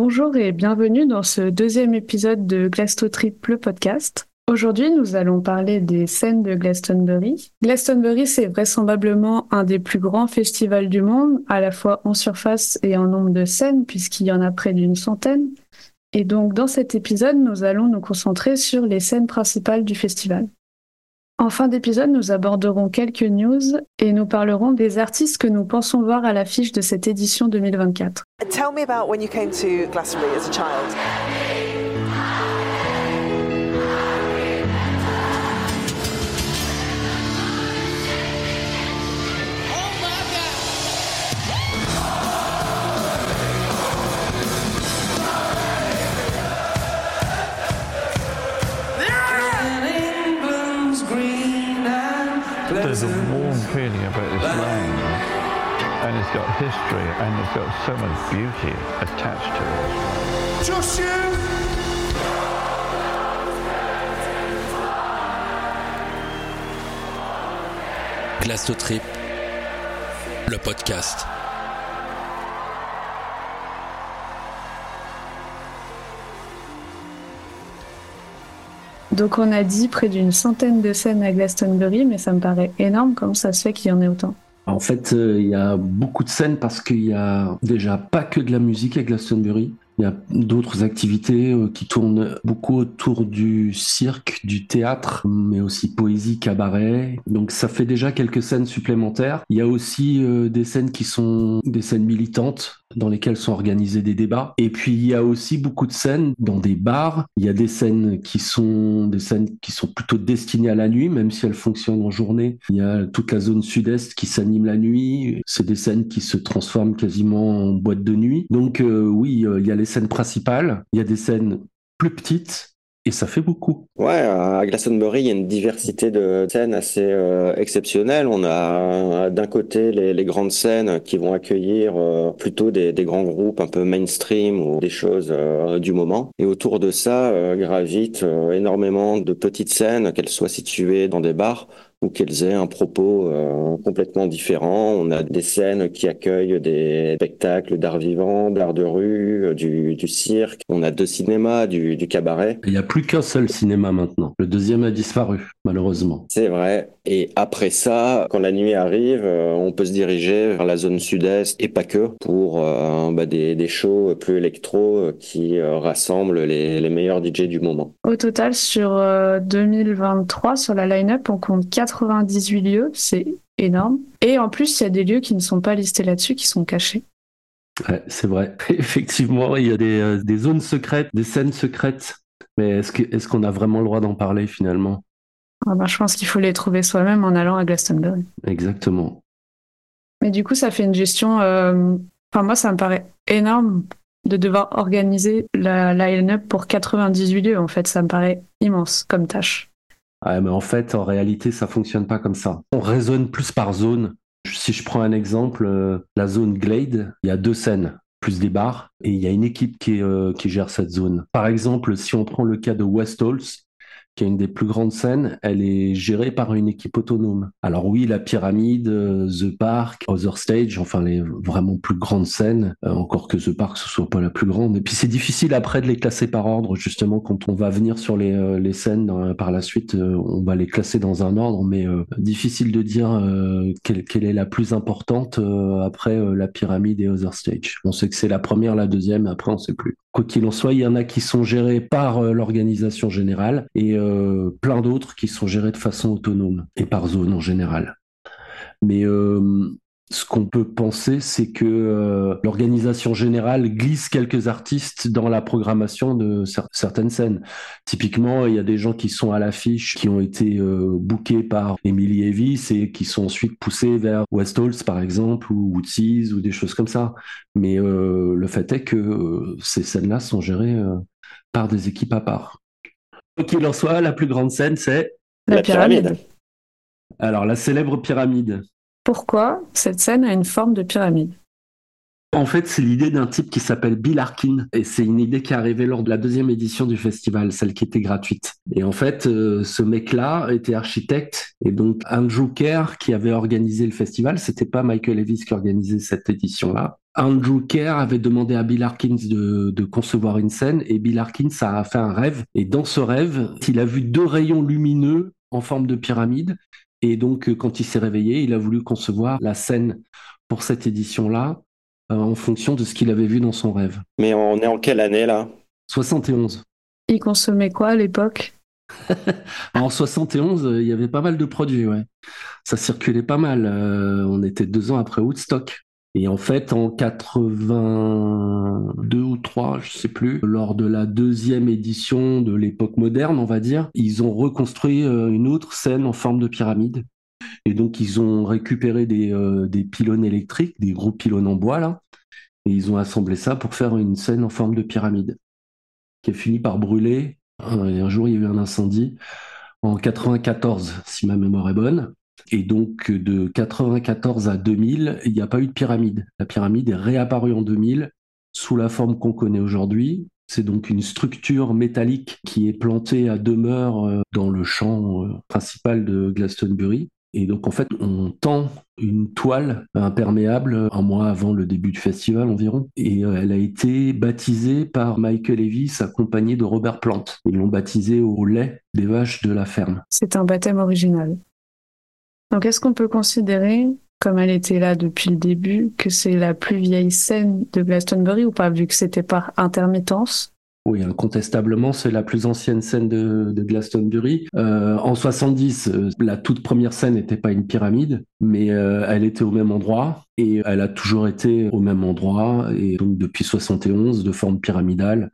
Bonjour et bienvenue dans ce deuxième épisode de Trip le podcast. Aujourd'hui, nous allons parler des scènes de Glastonbury. Glastonbury, c'est vraisemblablement un des plus grands festivals du monde, à la fois en surface et en nombre de scènes, puisqu'il y en a près d'une centaine. Et donc, dans cet épisode, nous allons nous concentrer sur les scènes principales du festival. En fin d'épisode, nous aborderons quelques news et nous parlerons des artistes que nous pensons voir à l'affiche de cette édition 2024. Tell me about when you came to as a child. It's got history, and it's got so much beauty attached to it. Just you! Trip, le podcast. Donc on a dit près d'une centaine de scènes à Glastonbury, mais ça me paraît énorme. Comment ça se fait qu'il y en ait autant? En fait, euh, il y a beaucoup de scènes parce qu'il y a déjà pas que de la musique à Glastonbury. Il y a d'autres activités euh, qui tournent beaucoup autour du cirque, du théâtre, mais aussi poésie, cabaret. Donc ça fait déjà quelques scènes supplémentaires. Il y a aussi euh, des scènes qui sont des scènes militantes dans lesquelles sont organisés des débats. Et puis il y a aussi beaucoup de scènes dans des bars. Il y a des scènes qui sont des scènes qui sont plutôt destinées à la nuit, même si elles fonctionnent en journée. Il y a toute la zone sud-est qui s'anime la nuit. C'est des scènes qui se transforment quasiment en boîte de nuit. Donc euh, oui, euh, il y a les scènes principales. Il y a des scènes plus petites et ça fait beaucoup. Ouais, à Glastonbury, il y a une diversité de scènes assez euh, exceptionnelle. On a d'un côté les, grandes scènes qui vont accueillir euh, plutôt des, grands groupes un peu mainstream ou des choses euh, du moment. Et autour de ça gravitent énormément de petites scènes, qu'elles soient situées dans des bars ou qu'elles aient un propos euh, complètement différent. On a des scènes qui accueillent des spectacles d'art vivant, d'art de rue, euh, du, du, cirque. On a deux cinémas, du, du cabaret. Il n'y a plus qu'un seul cinéma maintenant. Le deuxième a disparu, malheureusement. C'est vrai. Et après ça, quand la nuit arrive, euh, on peut se diriger vers la zone sud-est et pas que pour bah, des, des, shows plus électro qui rassemblent les, les, meilleurs DJ du moment. Au total, sur 2023, sur la line-up, on compte 4 98 lieux, c'est énorme. Et en plus, il y a des lieux qui ne sont pas listés là-dessus, qui sont cachés. Ouais, c'est vrai. Effectivement, il y a euh, des, zones secrètes, des scènes secrètes. Mais est-ce qu'on a vraiment le droit d'en parler finalement? Ah bah, Je pense qu'il faut les trouver soi-même en allant à Glastonbury. Exactement. Mais du coup, ça fait une gestion. Euh, enfin, moi, ça me paraît énorme de devoir organiser la line-up pour 98 lieux. En fait, ça me paraît immense comme tâche. Ah, mais en fait, en réalité, ça fonctionne pas comme ça. On raisonne plus par zone. Si je prends un exemple, euh, la zone Glade, il y a deux scènes plus des bars, et il y a une équipe qui, euh, qui gère cette zone. Par exemple, si on prend le cas de West Halls, qui est une des plus grandes scènes, elle est gérée par une équipe autonome. Alors oui, la pyramide, euh, The Park, Other Stage, enfin les vraiment plus grandes scènes, euh, encore que The Park ce soit pas la plus grande. Et puis c'est difficile après de les classer par ordre, justement quand on va venir sur les, euh, scènes par la suite, on va les classer dans un ordre, mais difficile de dire quelle, quelle, est la plus importante après la pyramide et Other Stage. On sait que c'est la première, la deuxième, après on sait plus. Quoi qu'il en soit, il y en a qui sont gérés par l'organisation générale et euh, plein d'autres qui sont gérés de façon autonome et par zone en général. Mais euh, ce qu'on peut penser, c'est que euh, l'organisation générale glisse quelques artistes dans la programmation de certaines scènes. Typiquement, il y a des gens qui sont à l'affiche, qui ont été bookés par Emily Evis et qui sont ensuite poussés vers West Halls, par exemple, ou Woodseas, ou des choses comme ça. Mais le fait est que ces scènes-là sont gérées par des équipes à part. Quoi qu'il en soit, la plus grande scène, c'est la, pyramide. Alors, la célèbre pyramide. Pourquoi cette scène a une forme de pyramide En fait, c'est l'idée d'un type qui s'appelle Bill Arkin. Et c'est une idée qui est arrivée lors de la deuxième édition du festival, celle qui était gratuite. Et en fait, euh, ce mec-là était architecte. Et donc, Andrew Kerr, qui avait organisé le festival, c'était pas Michael Levis qui organisait cette édition-là. Andrew Kerr avait demandé à Bill Harkins de, de, concevoir une scène et Bill Harkins a fait un rêve. Et dans ce rêve, il a vu deux rayons lumineux en forme de pyramide. Et donc, quand il s'est réveillé, il a voulu concevoir la scène pour cette édition-là euh, en fonction de ce qu'il avait vu dans son rêve. Mais on est en quelle année là? 71. Il consommait quoi à l'époque? En 71, euh, il y avait pas mal de produits, ouais. Ça circulait pas mal. Euh, on était deux ans après Woodstock. Et en fait, en 82 ou 3, je sais plus, lors de la deuxième édition de l'époque moderne, on va dire, ils ont reconstruit une autre scène en forme de pyramide et donc, ils ont récupéré des, euh, pylônes électriques, des gros pylônes en bois, et ils ont assemblé ça pour faire une scène en forme de pyramide, qui a fini par brûler. Et un jour, il y a eu un incendie en 94, si ma mémoire est bonne. Et donc, de 94 à 2000, il n'y a pas eu de pyramide. La pyramide est réapparue en 2000 sous la forme qu'on connaît aujourd'hui. C'est donc une structure métallique qui est plantée à demeure euh, dans le champ euh, principal de Glastonbury et donc en fait, on tend une toile imperméable un mois avant le début du festival environ. Et euh, elle a été baptisée par Michael Levis accompagné de Robert Plant. Ils l'ont baptisée au lait des vaches de la ferme. C'est un baptême original. Donc est-ce qu'on peut considérer, comme elle était là depuis le début, que c'est la plus vieille scène de Glastonbury ou pas, vu que c'était par intermittence? Oui, incontestablement, c'est la plus ancienne scène de, Glastonbury. Euh, en 70, euh, la toute première scène n'était pas une pyramide, mais euh, elle était au même endroit et elle a toujours été au même endroit et donc depuis 71 de forme pyramidale,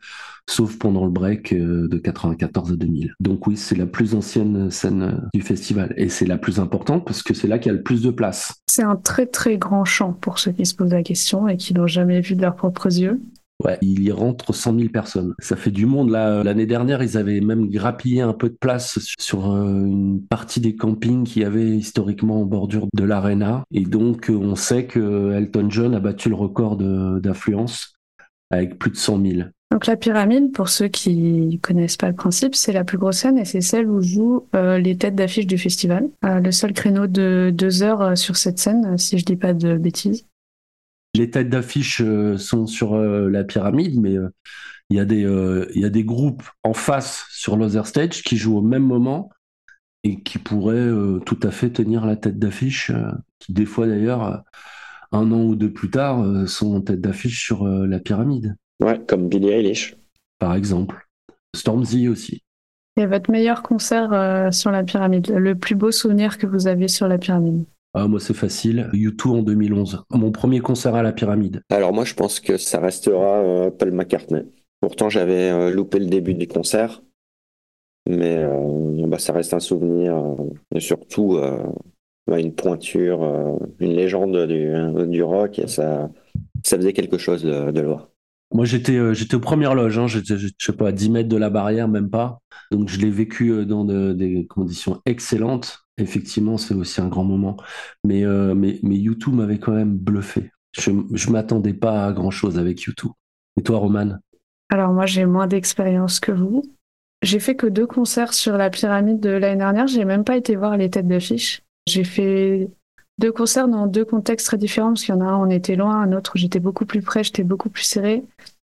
sauf pendant le break de 94 à 2000. Donc oui, c'est la plus ancienne scène du festival et c'est la plus importante parce que c'est là qu'il y a le plus de place. C'est un très très grand champ pour ceux qui se posent la question et qui n'ont jamais vu de leurs propres yeux. Ouais, il y rentre 100 000 personnes. Ça fait du monde. Là, l'année dernière, ils avaient même grappillé un peu de place sur euh, une partie des campings qui y avait historiquement en bordure de l'arena. Et donc, euh, on sait que Elton John a battu le record d'affluence avec plus de 100 000. Donc la pyramide, pour ceux qui connaissent pas le principe, c'est la plus grosse scène et c'est celle où jouent euh, les têtes d'affiche du festival. le seul créneau de deux heures sur cette scène, si je dis pas de bêtises. Les têtes d'affiche euh, sont sur euh, la pyramide, mais euh, il y, a des, il y a des groupes en face sur l'other stage qui jouent au même moment et qui pourraient tout à fait tenir la tête d'affiche, qui des fois d'ailleurs, un an ou deux plus tard, sont en tête d'affiche sur la pyramide. Ouais, comme Billie Eilish. Par exemple. Stormzy aussi. Et votre meilleur concert sur la pyramide, le plus beau souvenir que vous avez sur la pyramide? Ah, moi, c'est facile. U2 en 2011. Mon premier concert à la pyramide. Alors, moi, je pense que ça restera euh, Paul McCartney. Pourtant, j'avais euh, loupé le début du concert. Mais euh, bah, ça reste un souvenir. et surtout, bah, une pointure, une légende du, rock. Ça, ça faisait quelque chose de, de le voir. Moi, j'étais j'étais aux premières loges, hein. j'étais, je sais pas, à 10 mètres de la barrière, même pas. Donc, je l'ai vécu dans des conditions excellentes. Effectivement, c'est aussi un grand moment. Mais, euh, mais, mais YouTube m'avait quand même bluffé. Je ne m'attendais pas à grand-chose avec YouTube. Et toi, Roman? Alors moi, j'ai moins d'expérience que vous. J'ai fait que deux concerts sur la pyramide de l'année dernière. J'ai même pas été voir les têtes d'affiche. J'ai fait deux concerts dans deux contextes très différents parce qu'il y en a un, on était loin, un autre j'étais beaucoup plus près, j'étais beaucoup plus serré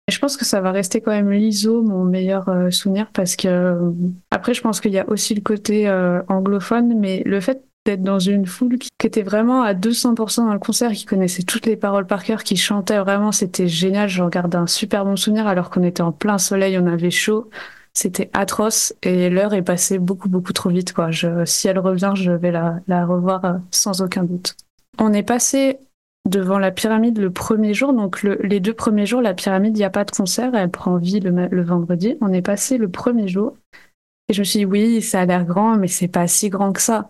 je pense que ça va rester quand même l'ISO, mon meilleur euh, souvenir, parce que euh, après, je pense qu'il y a aussi le côté euh, anglophone, mais le fait d'être dans une foule qui, était vraiment à 200% dans le concert, qui connaissait toutes les paroles par cœur, qui chantait vraiment, c'était génial. J'en garde un super bon souvenir alors qu'on était en plein soleil, on avait chaud. C'était atroce et l'heure est passée beaucoup, beaucoup trop vite. Quoi. Si elle revient, je vais la, revoir sans aucun doute. On est passé devant la pyramide le premier jour. Donc les deux premiers jours, la pyramide, il n'y a pas de concert, elle prend vie le, vendredi. On est passé le premier jour. Et je me suis dit, oui, ça a l'air grand, mais c'est pas si grand que ça.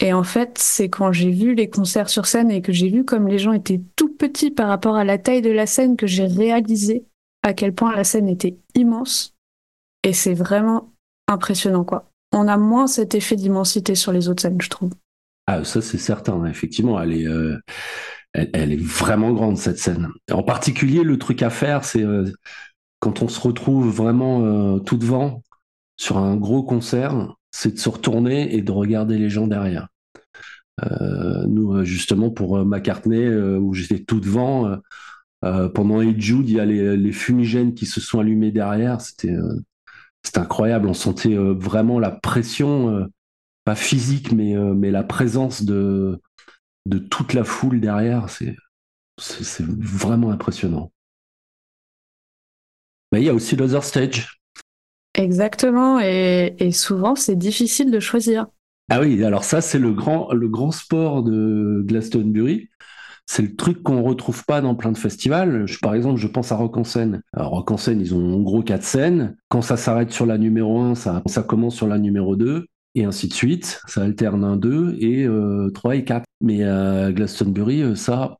Et en fait, c'est quand j'ai vu les concerts sur scène et que j'ai vu comme les gens étaient tout petits par rapport à la taille de la scène que j'ai réalisé à quel point la scène était immense. Et c'est vraiment impressionnant, quoi. On a moins cet effet d'immensité sur les autres scènes, je trouve. Ah, ça, c'est certain, effectivement. Elle est, euh, vraiment grande cette scène. En particulier, le truc à faire, c'est quand on se retrouve vraiment tout devant sur un gros concert, c'est de se retourner et de regarder les gens derrière. nous, justement, pour McCartney, où j'étais tout devant, pendant Hey Jude, il y a les, fumigènes qui se sont allumés derrière. C'était incroyable. On sentait vraiment la pression, pas physique, mais, mais la présence de, de toute la foule derrière. C'est vraiment impressionnant. Mais il y a aussi l'other stage. Exactement, et, souvent c'est difficile de choisir. Ah oui, alors ça c'est le grand, le grand sport de Glastonbury. C'est le truc qu'on retrouve pas dans plein de festivals. par exemple, je pense à Rock en scène. Alors, Rock en scène, ils ont en gros quatre scènes. Quand ça s'arrête sur la numéro 1, ça, commence sur la numéro 2 et ainsi de suite. Ça alterne un, 2 et 3 euh, et 4. Mais à Glastonbury, euh, ça,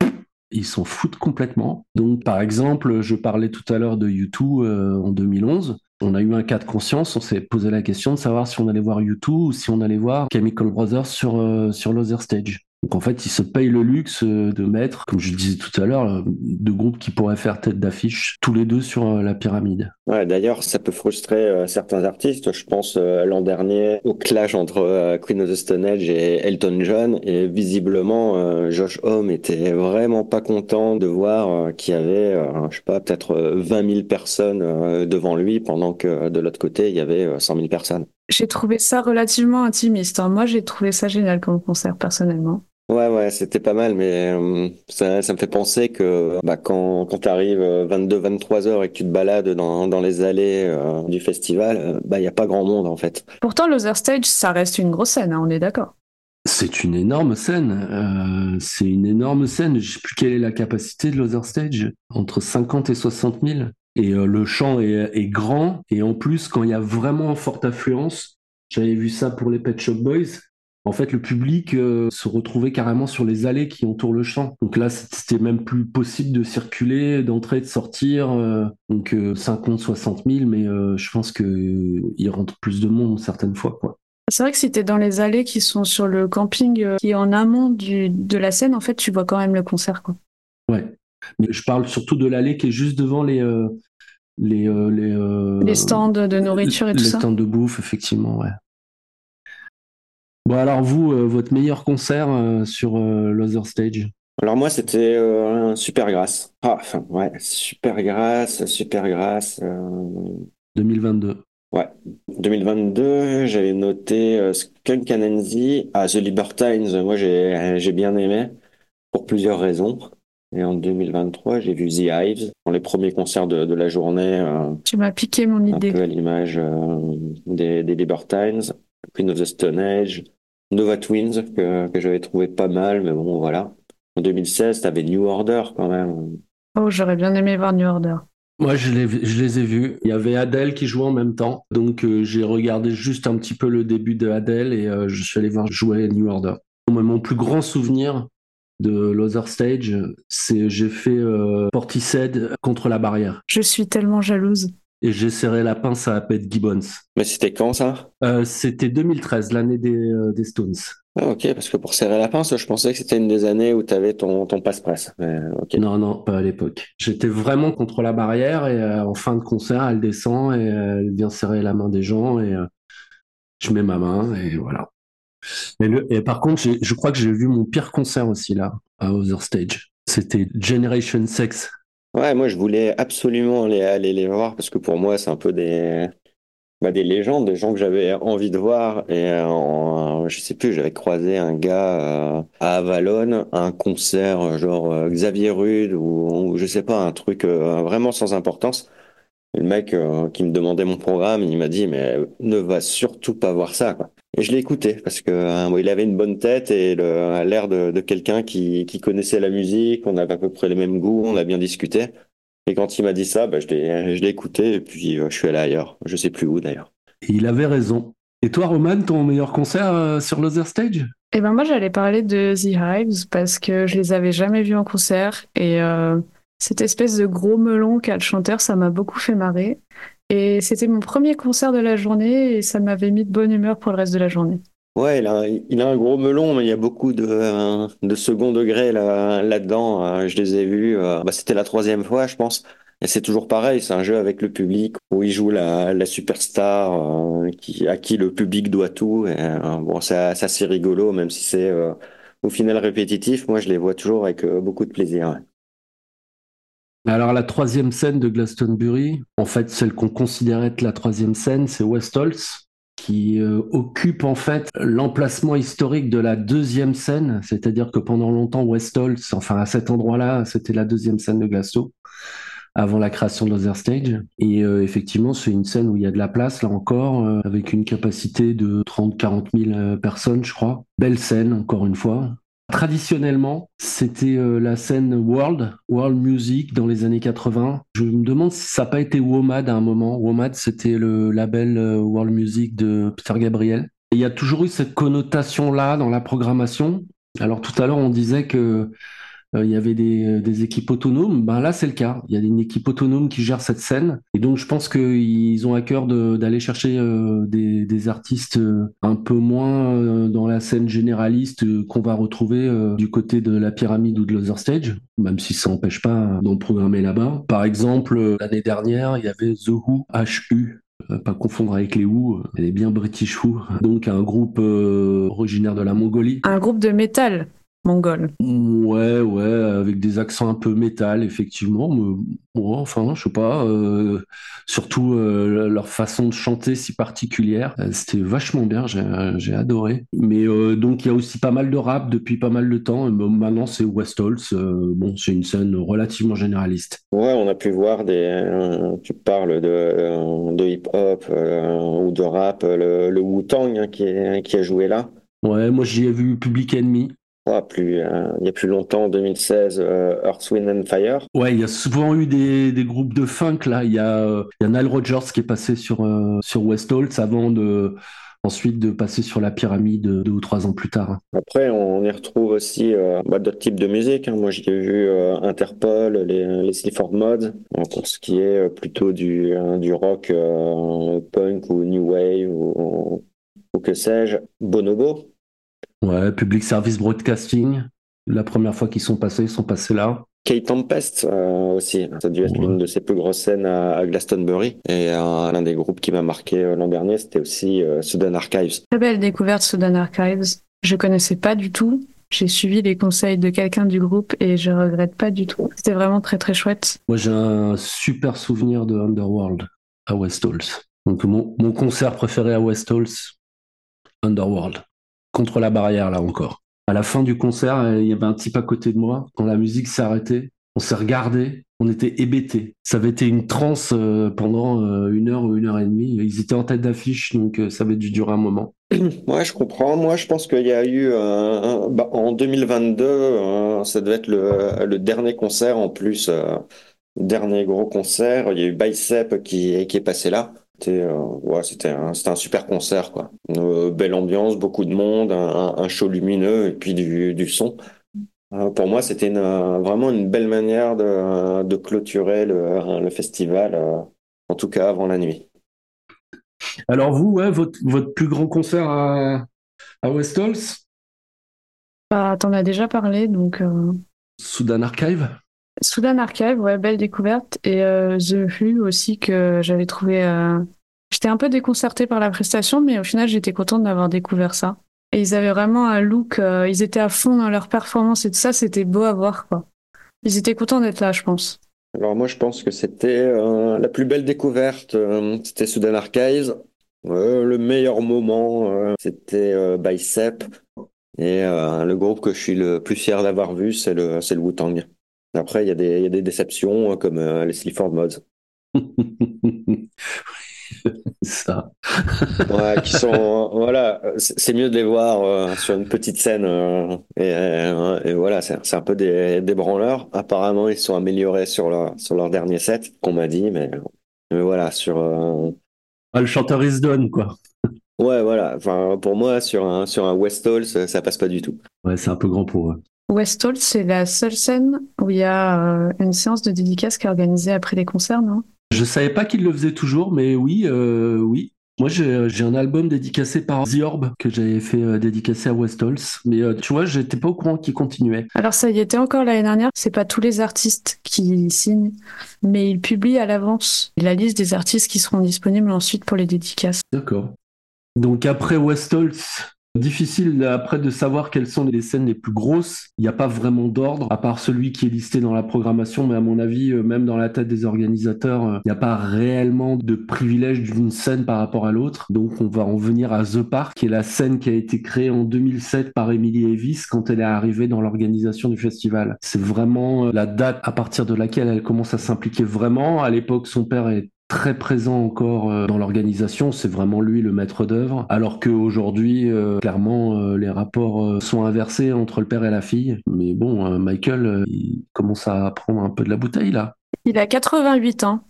ils s'en foutent complètement. Donc, par exemple, je parlais tout à l'heure de U2 euh, en 2011. On a eu un cas de conscience, on s'est posé la question de savoir si on allait voir U2 ou si on allait voir Chemical Brothers sur, euh, sur l'Other Stage. Donc en fait, ils se payent le luxe euh, de mettre, comme je le disais tout à l'heure, euh, deux groupes qui pourraient faire tête d'affiche tous les deux sur euh, la pyramide. Ouais, d'ailleurs, ça peut frustrer certains artistes. Je pense l'an dernier au clash entre Queen of the Stone Age et Elton John, et visiblement, Josh Homme était vraiment pas content de voir qu'il y avait, je sais pas, peut-être 20 000 personnes devant lui, pendant que de l'autre côté, il y avait 100 000 personnes. J'ai trouvé ça relativement intimiste. Hein. Moi, j'ai trouvé ça génial comme concert personnellement. Ouais, ouais, c'était pas mal, mais euh, ça, ça, me fait penser que bah, quand, quand tu arrives 22-23 heures et que tu te balades dans, dans les allées euh, du festival, euh, bah il n'y a pas grand monde en fait. Pourtant, l'Other Stage, ça reste une grosse scène, hein, on est d'accord. C'est une énorme scène. c'est une énorme scène. Je sais plus quelle est la capacité de l'Other Stage, entre 50 et 60 000. Et le champ est, est, grand. Et en plus, quand il y a vraiment forte affluence, j'avais vu ça pour les Pet Shop Boys, en fait, le public euh, se retrouvait carrément sur les allées qui entourent le champ. Donc là, c'était même plus possible de circuler, d'entrer, de sortir. Euh, donc 50, 60 000, mais euh, je pense qu'il rentre plus de monde certaines fois. quoi. C'est vrai que si tu es dans les allées qui sont sur le camping qui est en amont du, de la scène, en fait, tu vois quand même le concert. Quoi. Ouais. Mais je parle surtout de l'allée qui est juste devant les, les, les, les stands de nourriture et tout ça. Les stands de bouffe, effectivement, ouais. Bon, alors vous, euh, votre meilleur concert euh, sur euh, l'Other Stage? Alors moi, c'était un Super Grâce. Ah, enfin, ouais, Super Grâce, Super Grâce. 2022. Ouais, 2022, j'avais noté Skunk Anansi à The Libertines. Moi, j'ai bien aimé pour plusieurs raisons. Et en 2023, j'ai vu The Hives, dans les premiers concerts de, la journée. tu m'as piqué mon idée. Un peu à l'image des, des Libertines, Queen of the Stone Age, Nova Twins que, que j'avais trouvé pas mal, mais bon voilà. En 2016, t'avais New Order quand même. Oh, j'aurais bien aimé voir New Order. Moi, je les, je les ai vus. Il y avait Adele qui jouait en même temps. Donc, euh, j'ai regardé juste un petit peu le début de Adele et euh, je suis allé voir jouer New Order. Mon plus grand souvenir de l'Other Stage, c'est j'ai fait euh, Portishead contre la barrière. Je suis tellement jalouse et j'ai serré la pince à Pete Gibbons. Mais c'était quand ça? Euh, C'était 2013, l'année des, euh, des, Stones. Ah, ok, parce que pour serrer la pince, je pensais que c'était une des années où tu avais ton, ton passe-presse. Non, non, pas à l'époque. J'étais vraiment contre la barrière et euh, en fin de concert, elle descend et elle vient serrer la main des gens et je mets ma main et voilà. Et, le, et par contre, je crois que j'ai vu mon pire concert aussi là, à Other Stage. C'était Generation Sex Ouais, moi je voulais absolument aller, aller les voir parce que pour moi c'est un peu des, bah, des légendes, des gens que j'avais envie de voir. Et en, je sais plus, j'avais croisé un gars euh, à Avalon, un concert euh, genre euh, Xavier Rude ou, ou, je sais pas, un truc vraiment sans importance. le mec qui me demandait mon programme, il m'a dit mais ne va surtout pas voir ça quoi. Et je l'ai écouté parce que euh, il avait une bonne tête et l'air de, de quelqu'un qui, qui, connaissait la musique, on avait à peu près les mêmes goûts, on a bien discuté. Et quand il m'a dit ça, bah, je l'ai écouté et puis euh, je suis allé ailleurs. Je sais plus où d'ailleurs. Il avait raison. Et toi, Roman, ton meilleur concert euh, sur l'Other Stage? Eh ben moi, j'allais parler de The Hives parce que je les avais jamais vus en concert et cette espèce de gros melon qu'a le chanteur, ça m'a beaucoup fait marrer. Et c'était mon premier concert de la journée et ça m'avait mis de bonne humeur pour le reste de la journée. Ouais, il a, un gros melon, mais il y a beaucoup de, de second degré là, là-dedans. Je les ai vus. Bah, c'était la troisième fois, je pense. Et c'est toujours pareil, c'est un jeu avec le public où il joue la, la superstar euh, à qui le public doit tout. Et, euh, bon, c'est assez rigolo, même si c'est euh, au final répétitif. Moi, je les vois toujours avec beaucoup de plaisir. Alors la troisième scène de Glastonbury, en fait celle qu'on considérait être la troisième scène, c'est Westholz qui occupe en fait l'emplacement historique de la deuxième scène, c'est-à-dire que pendant longtemps Westholz, enfin à cet endroit-là, c'était la deuxième scène de Glasto avant la création de l'Other Stage. Et euh, effectivement, c'est une scène où il y a de la place, là encore, euh, avec une capacité de 30-40 000 euh, personnes, je crois. Belle scène, encore une fois. Traditionnellement, c'était la scène World, World Music dans les années 80. Je me demande si ça n'a pas été WOMAD à un moment. WOMAD, c'était le label World Music de Peter Gabriel. Il y a toujours eu cette connotation-là dans la programmation. Alors tout à l'heure, on disait que euh, il y avait euh, des, équipes autonomes. Ben là, c'est le cas. Il y a une équipe autonome qui gère cette scène. Et donc, je pense qu'ils ont à cœur d'aller chercher euh, des, artistes un peu moins dans la scène généraliste qu'on va retrouver du côté de la pyramide ou de l'Other Stage, même si ça n'empêche pas d'en programmer là-bas. Par exemple, l'année dernière, il y avait The Who, HU, pas confondre avec les Who, elle est bien British Who, donc un groupe originaire de la Mongolie. Un groupe de métal mongol. Ouais, ouais, avec des accents un peu métal, effectivement. Mais, enfin, je sais pas. Euh, surtout euh, leur façon de chanter si particulière. Euh, c'était vachement bien, j'ai adoré. Mais donc, il y a aussi pas mal de rap depuis pas mal de temps. Maintenant, c'est West bon, c'est une scène relativement généraliste. Ouais, on a pu voir des. tu parles de, de hip-hop ou de rap, le, Wu-Tang hein, qui, qui a joué là. Ouais, moi j'y ai vu Public Enemy plus, euh, il y a plus longtemps, en 2016, euh, Earth, Wind and Fire. Ouais, il y a souvent eu des, des groupes de funk là. Il y a, euh, il y a Nile Rodgers qui est passé sur sur West Holtz avant de ensuite de passer sur la pyramide deux ou trois ans plus tard. Après, on y retrouve aussi bah, d'autres types de musique. Hein. Moi, j'ai vu Interpol, les, les Sleaford Mods, pour ce qui est plutôt du, du rock punk ou new wave ou, ou que sais-je. Bonobo, Ouais, Public Service Broadcasting. La première fois qu'ils sont passés, ils sont passés là. Kate Tempest euh, aussi, ça a dû être l'une de ses plus grosses scènes à, Glastonbury. Et euh, l'un des groupes qui m'a marqué euh, l'an dernier, c'était aussi Sudan Archives. Très belle découverte Sudan Archives. Je connaissais pas du tout. J'ai suivi les conseils de quelqu'un du groupe et je regrette pas du tout. C'était vraiment très très chouette. Moi j'ai un super souvenir de Underworld à West Halls. Donc mon, mon concert préféré à West Halls, Underworld contre la barrière là encore. À la fin du concert, euh, il y avait un type à côté de moi. Quand la musique s'est arrêtée, on s'est regardé, on était hébétés. Ça avait été une transe euh, pendant euh, une heure ou une heure et demie. Ils étaient en tête d'affiche, donc ça avait dû durer un moment. Ouais, je comprends. Moi, je pense qu'il y a eu bah, en 2022, ça devait être le, dernier concert en plus, dernier gros concert. Il y a eu Bicep qui, qui est passé là. C'était euh, ouais, c'était un, c'était un super concert quoi. Une belle ambiance, beaucoup de monde, un, un show lumineux et puis du, du son. Euh, pour moi, c'était une, vraiment une belle manière de, de clôturer le, le festival, euh, en tout cas avant la nuit. Alors vous, ouais, votre, votre plus grand concert à, à West bah, T'en as déjà parlé, donc... Soudan Archive? Soudan Archive, ouais, belle découverte. Et euh, The Who aussi, que j'avais trouvé. Euh, j'étais un peu déconcertée par la prestation, mais au final, j'étais contente d'avoir découvert ça. Et ils avaient vraiment un look, euh, ils étaient à fond dans leur performance et tout ça, c'était beau à voir, quoi. Ils étaient contents d'être là, je pense. Alors, moi, je pense que c'était la plus belle découverte, c'était Soudan Archives. le meilleur moment, c'était Bicep. Et le groupe que je suis le plus fier d'avoir vu, c'est le, c'est le Wu-Tang. Après, il y, a des, y a des déceptions hein, comme euh, les Sleaford Mods. ça. ouais, qui sont voilà, c'est mieux de les voir euh, sur une petite scène euh, et, voilà, c'est un peu des, des, branleurs. Apparemment, ils sont améliorés sur leur sur leur dernier set, qu'on m'a dit, mais, voilà sur. Ah, le chanteur is done quoi. Ouais, voilà. Enfin, pour moi, sur un sur un West Hall, ça, ça passe pas du tout. Ouais, c'est un peu grand pour eux. Westall, c'est la seule scène où il y a euh, une séance de dédicace qui est organisée après les concerts, non? Je savais pas qu'il le faisait toujours, mais oui, euh, oui. Moi, j'ai un album dédicacé par The Orb que j'avais fait euh, dédicacer à Westholz. Mais euh, tu vois, j'étais pas au courant qu'il continuait. Alors, ça y était encore l'année dernière. C'est pas tous les artistes qui signent, mais il publie à l'avance la liste des artistes qui seront disponibles ensuite pour les dédicaces. D'accord. Donc après Westholz, Difficile après de savoir quelles sont les scènes les plus grosses. Il n'y a pas vraiment d'ordre, à part celui qui est listé dans la programmation, mais à mon avis, euh, même dans la tête des organisateurs, euh, il n'y a pas réellement de privilège d'une scène par rapport à l'autre. Donc on va en venir à The Park, qui est la scène qui a été créée en 2007 par Emily Evis quand elle est arrivée dans l'organisation du festival. C'est vraiment euh, la date à partir de laquelle elle commence à s'impliquer vraiment. À l'époque, son père est très présent encore euh, dans l'organisation, c'est vraiment lui le maître d'œuvre, alors qu'aujourd'hui, euh, clairement, euh, les rapports sont inversés entre le père et la fille. Mais bon, Michael, il commence à prendre un peu de la bouteille là. Il a 88 ans.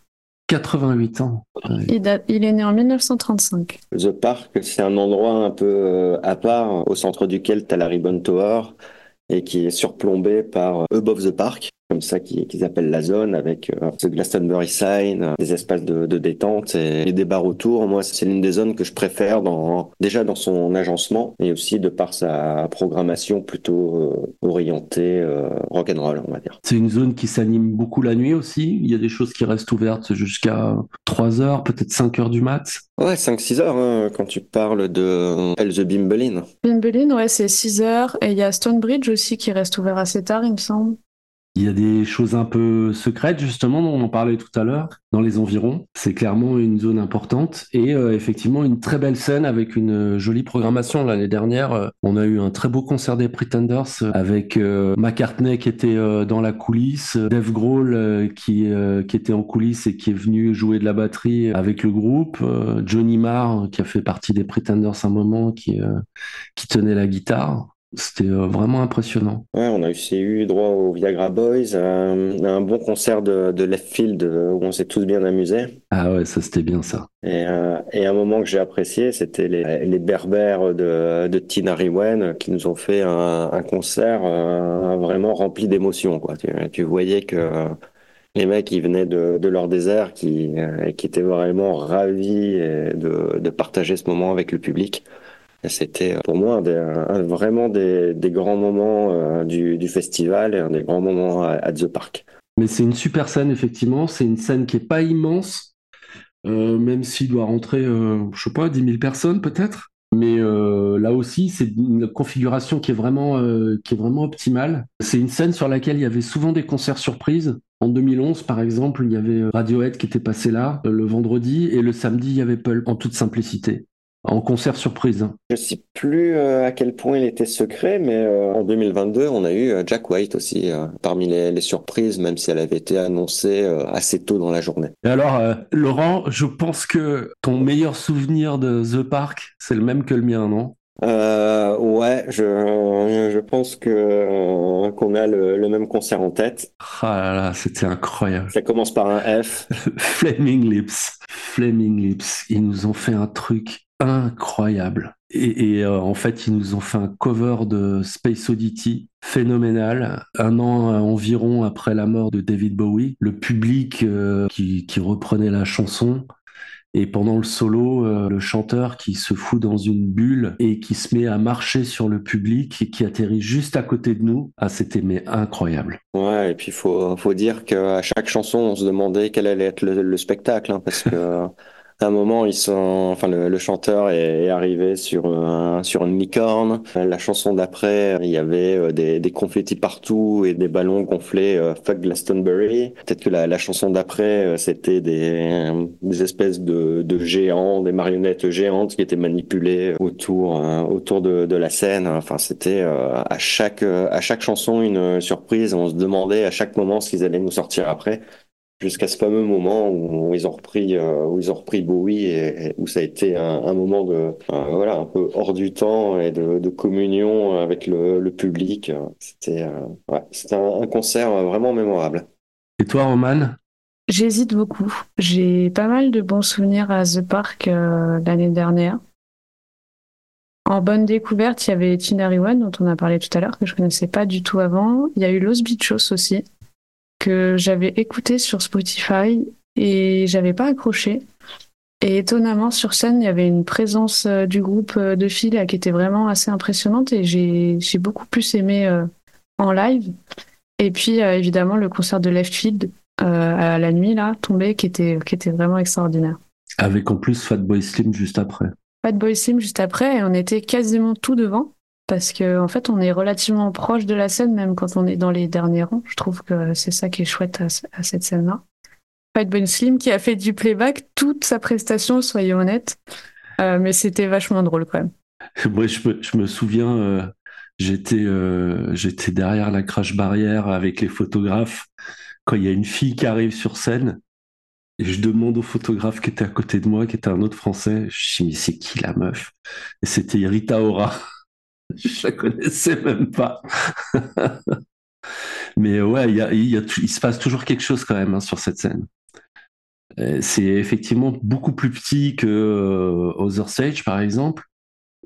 88 ans. Il, est né en 1935. The Park, c'est un endroit un peu à part, au centre duquel tu as la Ribbon Tower et qui est surplombé par Above the Park, comme ça qu'ils appellent la zone, avec euh, ce Glastonbury Sign, euh, des espaces de, de détente et, des bars autour. Moi, c'est l'une des zones que je préfère dans, déjà dans son agencement et aussi de par sa programmation plutôt euh, orientée euh, rock'n'roll, on va dire. C'est une zone qui s'anime beaucoup la nuit aussi. Il y a des choses qui restent ouvertes jusqu'à 3 heures, peut-être 5 heures du mat. Ouais, 5-6 heures hein, quand tu parles de El the Bimbelin. Bimbelin, ouais, c'est 6 heures. Et il y a Stonebridge aussi qui reste ouvert assez tard, il me semble. Il y a des choses un peu secrètes, justement, dont on en parlait tout à l'heure, dans les environs. C'est clairement une zone importante et euh, effectivement une très belle scène avec une jolie programmation. L'année dernière, euh, on a eu un très beau concert des Pretenders avec euh, McCartney qui était dans la coulisse, Dave Grohl qui, était en coulisses et qui est venu jouer de la batterie avec le groupe, Johnny Marr qui a fait partie des Pretenders un moment, qui tenait la guitare. C'était euh, vraiment impressionnant. Ouais, on a aussi eu droit au Viagra Boys, euh, un bon concert de, de left field euh, où on s'est tous bien amusés. Ah ouais, ça c'était bien ça. Et, et un moment que j'ai apprécié, c'était les, les berbères de, de Tina Riwen qui nous ont fait un, un concert vraiment rempli d'émotions. Tu, tu, voyais que les mecs qui venaient de, de leur désert, qui, qui étaient vraiment ravis de, de partager ce moment avec le public. C'était pour moi vraiment des, grands moments euh, du, festival et un des grands moments à, The Park. Mais c'est une super scène, effectivement. C'est une scène qui est pas immense, euh, même s'il doit rentrer, euh, je sais pas, 10 000 personnes peut-être. Mais là aussi, c'est une configuration qui est vraiment, qui est vraiment optimale. C'est une scène sur laquelle il y avait souvent des concerts surprises. En 2011, par exemple, il y avait Radiohead qui était passé là le vendredi et le samedi, il y avait Pulp en toute simplicité en concert surprise. Je sais plus euh, à quel point il était secret, mais euh, en 2022, on a eu euh, Jack White aussi parmi les, surprises, même si elle avait été annoncée assez tôt dans la journée. Et alors, Laurent, je pense que ton meilleur souvenir de The Park, c'est le même que le mien, non? Ouais, je, je pense que qu'on a le, même concert en tête. Ah là là, c'était incroyable. Ça commence par un F. Flaming Lips. Flaming Lips. Ils nous ont fait un truc incroyable. Et, euh, en fait, ils nous ont fait un cover de Space Oddity phénoménal. Un an euh, environ après la mort de David Bowie, le public euh, qui, reprenait la chanson. Et pendant le solo, le chanteur qui se fout dans une bulle et qui se met à marcher sur le public et qui atterrit juste à côté de nous. Ah, c'était mais incroyable. Ouais, et puis il faut, faut dire qu'à chaque chanson, on se demandait quel allait être le, spectacle, hein, parce que un moment, ils sont, enfin, le, le chanteur est, arrivé sur un, sur une licorne. La chanson d'après, il y avait euh, des, des confettis partout et des ballons gonflés euh, Fuck Glastonbury. Peut-être que la, la chanson d'après, euh, c'était des, des espèces de, de géants, des marionnettes géantes qui étaient manipulées autour, autour de, de la scène. Enfin, c'était à chaque, à chaque chanson une surprise. On se demandait à chaque moment ce qu'ils allaient nous sortir après jusqu'à ce fameux moment où ils ont repris euh, où ils ont repris Bowie et, où ça a été un, moment de euh, voilà un peu hors du temps et de, de communion avec le, le public. C'était euh, ouais, c'était un, un, concert vraiment mémorable. Et toi Roman? J'hésite beaucoup. J'ai pas mal de bons souvenirs à The Park l'année dernière. En bonne découverte, il y avait Tinari One dont on a parlé tout à l'heure que je connaissais pas du tout avant. Il y a eu Los Bichos aussi que j'avais écouté sur Spotify et j'avais pas accroché. Et étonnamment, sur scène, il y avait une présence du groupe de filles qui était vraiment assez impressionnante et j'ai beaucoup plus aimé en live. Et puis, évidemment, le concert de Left Field à la nuit, là, tombé, qui était, qui était vraiment extraordinaire. Avec en plus Fatboy Slim juste après. Fatboy Slim juste après, et on était quasiment tout devant parce que en fait on est relativement proche de la scène même quand on est dans les derniers rangs. Je trouve que c'est ça qui est chouette à, cette scène-là. Fight Slim qui a fait du playback toute sa prestation, soyons honnêtes, euh, mais c'était vachement drôle quand même. Moi je me, souviens, euh, j'étais euh, j'étais derrière la crash barrière avec les photographes quand il y a une fille qui arrive sur scène. Et je demande au photographe qui était à côté de moi, qui était un autre français, je dis mais c'est qui la meuf? Et c'était Rita Ora. Je la connaissais même pas. Mais ouais, il, y a, il, se passe toujours quelque chose quand même hein, sur cette scène. Euh, c'est effectivement beaucoup plus petit que euh, Other Stage, par exemple.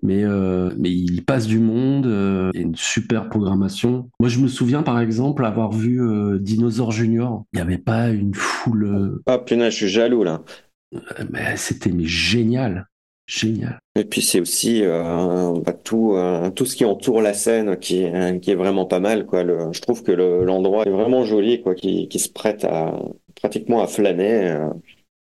Mais, euh, mais il passe du monde, il y a une super programmation. Moi, je me souviens, par exemple, avoir vu Dinosaur Junior. Il n'y avait pas une foule. Ah, putain, je suis jaloux, là. Mais c'était mais génial. Génial. Et puis c'est aussi euh, bah, tout, euh, tout ce qui entoure la scène qui, qui est vraiment pas mal. Quoi. Le, je trouve que l'endroit est vraiment joli, quoi, qui, qui se prête à, pratiquement à flâner. Euh.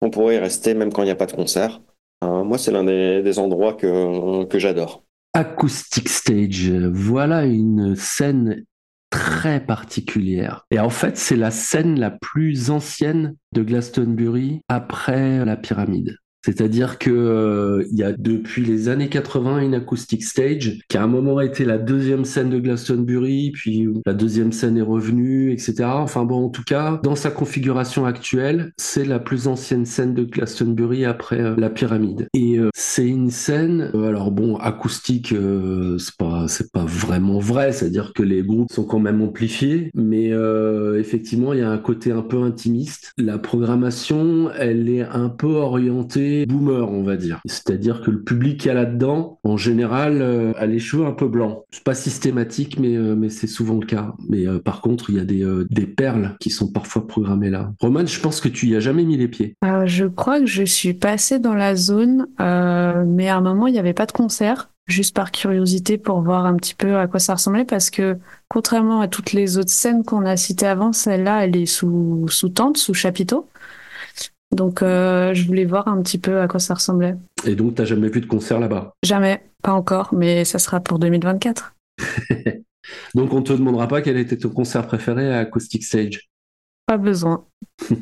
on pourrait y rester même quand il n'y a pas de concert. moi, c'est l'un des, des, endroits que, que j'adore. Acoustic Stage, voilà une scène très particulière. Et en fait, c'est la scène la plus ancienne de Glastonbury après la pyramide. C'est-à-dire que euh, il y a depuis les années 80 une acoustic stage qui à un moment a été la deuxième scène de Glastonbury, puis la deuxième scène est revenue, etc. Enfin bon, en tout cas, dans sa configuration actuelle, c'est la plus ancienne scène de Glastonbury après euh, la pyramide. Et euh, c'est une scène, alors bon, acoustique, c'est pas c'est pas vraiment vrai, c'est-à-dire que les groupes sont quand même amplifiés, mais effectivement, il y a un côté un peu intimiste. La programmation, elle est un peu orientée boomer, on va dire. C'est-à-dire que le public qui a là-dedans, en général, euh, a les cheveux un peu blancs. C'est pas systématique, mais, euh, c'est souvent le cas. Mais euh, par contre, il y a des, perles qui sont parfois programmées là. Roman, je pense que tu y as jamais mis les pieds. je crois que je suis passée dans la zone, mais à un moment, il n'y avait pas de concert juste par curiosité pour voir un petit peu à quoi ça ressemblait parce que contrairement à toutes les autres scènes qu'on a citées avant, celle-là, elle est sous tente, sous chapiteau. Donc, euh, je voulais voir un petit peu à quoi ça ressemblait. Et donc, t'as jamais vu de concert là-bas? Jamais, pas encore, mais ça sera pour 2024. donc, on te demandera pas quel était ton concert préféré à Acoustic Stage Pas besoin.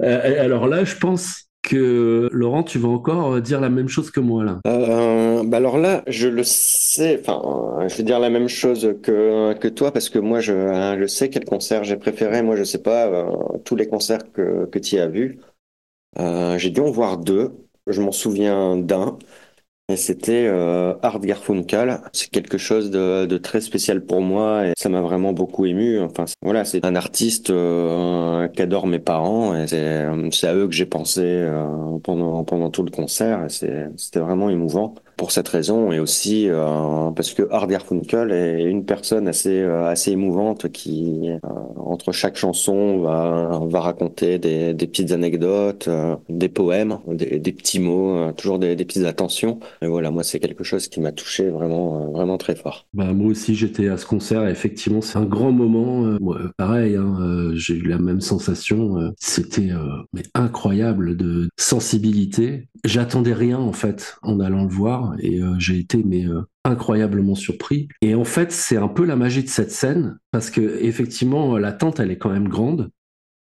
Euh, alors là, je pense que Laurent, tu vas encore dire la même chose que moi là. Euh, bah alors là, je le sais. Enfin, je vais dire la même chose que que toi parce que moi, je, je sais quel concert j'ai préféré. Moi, je sais pas euh, tous les concerts que que tu as vus. Euh, j'ai dû en voir deux. Je m'en souviens d'un. Et c'était euh, Art Garfunkel. C'est quelque chose de, de, très spécial pour moi et ça m'a vraiment beaucoup ému. Enfin, voilà, c'est un artiste euh, qu'adorent mes parents et c'est à eux que j'ai pensé pendant pendant tout le concert. Et c'était vraiment émouvant pour cette raison et aussi euh, parce que Art Garfunkel est une personne assez euh, assez émouvante qui euh, entre chaque chanson va raconter des, petites anecdotes, des poèmes, des, petits mots, toujours des, petites attentions. Et voilà, moi c'est quelque chose qui m'a touché vraiment vraiment très fort. Bah moi aussi j'étais à ce concert et effectivement c'est un grand moment. Pareil, hein, j'ai eu la même sensation. C'était incroyable de sensibilité. J'attendais rien en fait en allant le voir et euh, j'ai été mais euh, incroyablement surpris. Et en fait, c'est un peu la magie de cette scène parce que effectivement, la elle est quand même grande,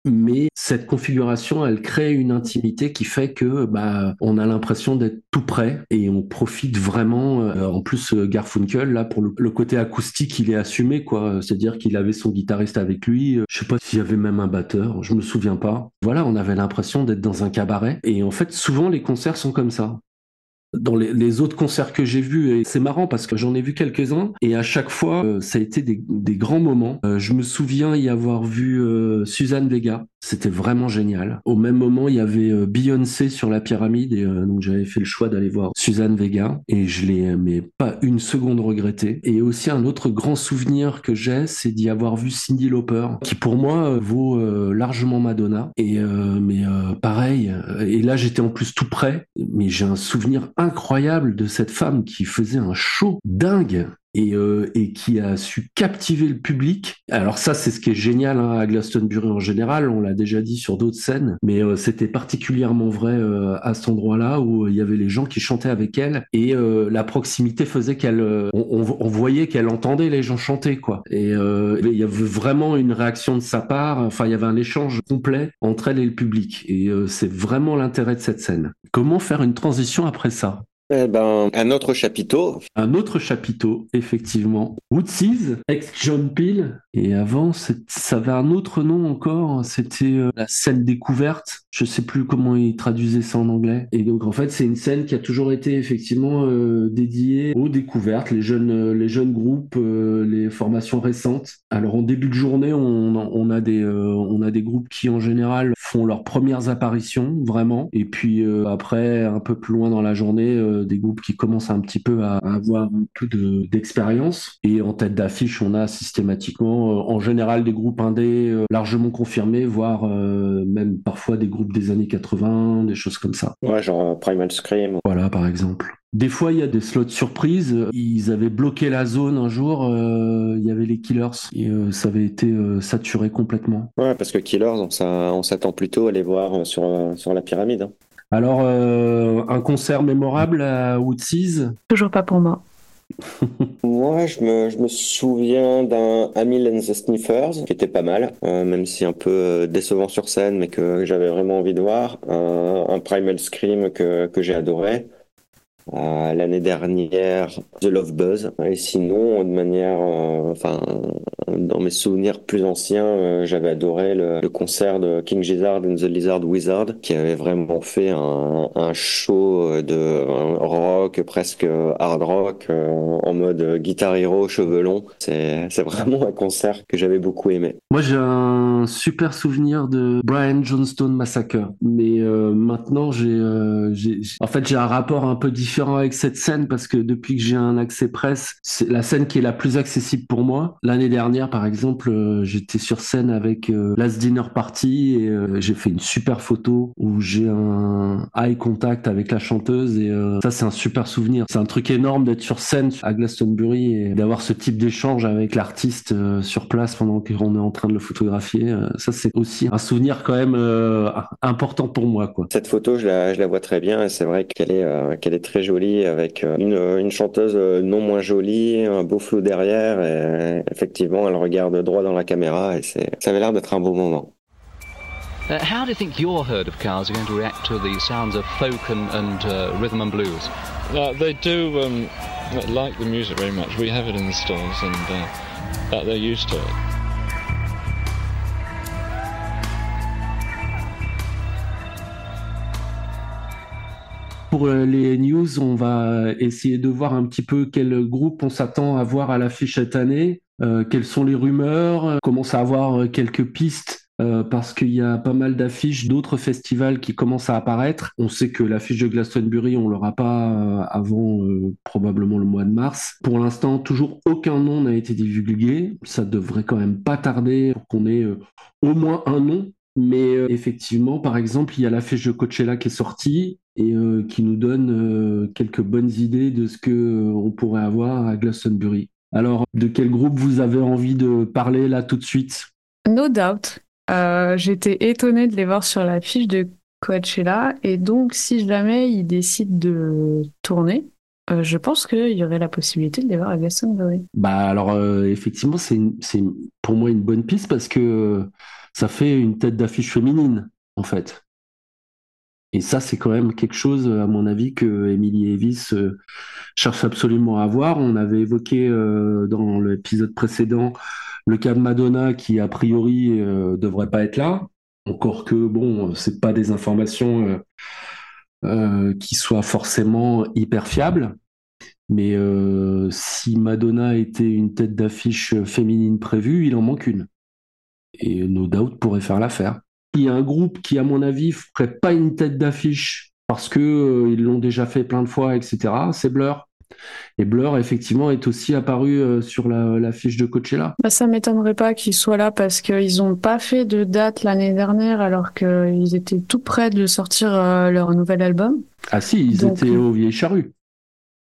mais cette configuration, elle crée une intimité qui fait que bah, on a l'impression d'être tout près et on profite vraiment. Euh, en plus, Garfunkel, là, pour le, côté acoustique, il est assumé, quoi. C'est-à-dire qu'il avait son guitariste avec lui. Je sais pas s'il y avait même un batteur, je me souviens pas. Voilà, on avait l'impression d'être dans un cabaret. Et en fait, souvent, les concerts sont comme ça. Dans les, autres concerts que j'ai vus, et c'est marrant parce que j'en ai vu quelques-uns, et à chaque fois, euh, ça a été des, grands moments. Euh, je me souviens y avoir vu euh, Suzanne Vega, c'était vraiment génial. Au même moment, il y avait Beyoncé sur la pyramide, et donc j'avais fait le choix d'aller voir Suzanne Vega, et je l'ai pas une seconde regretté. Et aussi un autre grand souvenir que j'ai, c'est d'y avoir vu Cindy Lauper, qui pour moi vaut largement Madonna. Et mais pareil, et là j'étais en plus tout près, mais j'ai un souvenir incroyable de cette femme qui faisait un show dingue et, euh, et qui a su captiver le public. Alors ça, c'est ce qui est génial hein, à Glastonbury en général, on l'a déjà dit sur d'autres scènes, mais euh, c'était particulièrement vrai euh, à cet endroit-là où il y avait les gens qui chantaient avec elle et la proximité faisait qu'elle, on, on- voyait qu'elle entendait les gens chanter quoi. Et il y avait vraiment une réaction de sa part. Enfin, il y avait un échange complet entre elle et le public. Et c'est vraiment l'intérêt de cette scène. Comment faire une transition après ça? Eh ben, un autre chapiteau. un autre chapiteau, effectivement. Woodseas, ex-John Peel. Et avant, ça avait un autre nom encore. C'était euh, la scène découverte. Je sais plus comment ils traduisaient ça en anglais. Et donc, en fait, c'est une scène qui a toujours été effectivement euh, dédiée aux découvertes, les jeunes, euh, les jeunes groupes, les formations récentes. Alors, en début de journée, on a des groupes qui, en général, font leurs premières apparitions, vraiment. Et puis, euh, après, un peu plus loin dans la journée, euh, des groupes qui commencent un petit peu à, à avoir un peu de- d'expérience. Et en tête d'affiche, on a systématiquement, euh, en général, des groupes indés largement confirmés, voire même parfois des groupes des années 80, des choses comme ça. Ouais, genre Primal Scream. Voilà, par exemple. Des fois, il y a des slots surprises. Ils avaient bloqué la zone un jour. euh, il y avait les Killers et euh, ça avait été euh, saturé complètement. Ouais, parce que Killers, on s'a- on s'attend plutôt à les voir sur, sur la pyramide. hein. Alors, euh, un concert mémorable à Woodseas. Toujours pas pour moi. Moi, je me, je me souviens d'un Amil and the Sniffers, qui était pas mal, euh, même si un peu décevant sur scène, mais que j'avais vraiment envie de voir. Un, un Primal Scream que, que j'ai adoré. Euh, L'année dernière, The Love Buzz. Et sinon, de manière, euh, enfin, dans mes souvenirs plus anciens, euh, j'avais adoré le, concert de King Gizzard and the Lizard Wizard, qui avait vraiment fait un, show de rock, presque hard rock, euh, en mode guitar hero, cheveux longs. C'est, c'est vraiment un concert que j'avais beaucoup aimé. Moi, j'ai un super souvenir de Brian Johnstone Massacre. Mais euh, maintenant, euh, j'ai- j'ai- en fait, j'ai un rapport un peu différent avec cette scène parce que depuis que j'ai un accès presse, c'est la scène qui est la plus accessible pour moi. L'année dernière, par exemple, euh, j'étais sur scène avec euh, Last Dinner Party et euh, j'ai fait une super photo où j'ai un eye contact avec la chanteuse et euh, ça, c'est un super souvenir. C'est un truc énorme d'être sur scène à Glastonbury et d'avoir ce type d'échange avec l'artiste sur place pendant qu'on est en train de le photographier. Ça, c'est aussi un souvenir quand même important pour moi. Cette photo, je la, vois très bien et c'est vrai qu'elle est, qu'elle est très jolie avec euh, une, une chanteuse euh, non moins jolie, un beau flou derrière et effectivement, elle regarde droit dans la caméra et c'est, ça avait l'air d'être un beau moment. Uh, how do you think your herd of cows are going to react to the sounds of folk and, and uh, rhythm and blues? Uh, they do um, like the music very much. We have it in the stalls, and uh, that they're used to it. Pour euh, les news, on va essayer de voir un petit peu quel groupe on s'attend à voir à l'affiche cette année, euh, quelles sont les rumeurs, euh, commence à avoir quelques pistes parce qu'il y a pas mal d'affiches d'autres festivals qui commencent à apparaître. On sait que l'affiche de Glastonbury, on l'aura pas avant probablement le mois de mars. Pour l'instant, toujours aucun nom n'a été divulgué. Ça devrait quand même pas tarder pour qu'on ait au moins un nom. Mais euh, effectivement, par exemple, il y a l'affiche de Coachella qui est sortie et euh, qui nous donne euh, quelques bonnes idées de ce que on pourrait avoir à Glastonbury. Alors, de quel groupe vous avez envie de parler là tout de suite? No doubt. J'étais étonnée de les voir sur la fiche de Coachella et donc si jamais ils décident de tourner, euh, je pense qu'il y aurait la possibilité de les voir à Glastonbury. Bah alors euh, effectivement, c'est pour moi une bonne piste parce que ça fait une tête d'affiche féminine en fait. Et ça, c'est quand même quelque chose, à mon avis, que Emily Evis euh, cherche absolument à avoir. On avait évoqué euh, dans l'épisode précédent le cas de Madonna qui, a priori, euh, devrait pas être là. Encore que, bon, c'est pas des informations euh, qui soit forcément hyper fiable. Mais si Madonna était une tête d'affiche féminine prévue, il en manque une. Et No Doubt pourrait faire l'affaire. Il y a un groupe qui, à mon avis, ferait pas une tête d'affiche parce que ils l'ont déjà fait plein de fois, etc. C'est Blur. Et Blur, effectivement, est aussi apparu euh, sur la, fiche de Coachella. Bah, ça m'étonnerait pas qu'ils soient là parce qu'ils n'ont pas fait de date l'année dernière alors qu'ils étaient tout près de sortir euh, leur nouvel album. Ah si, ils étaient au Vieille Charrue.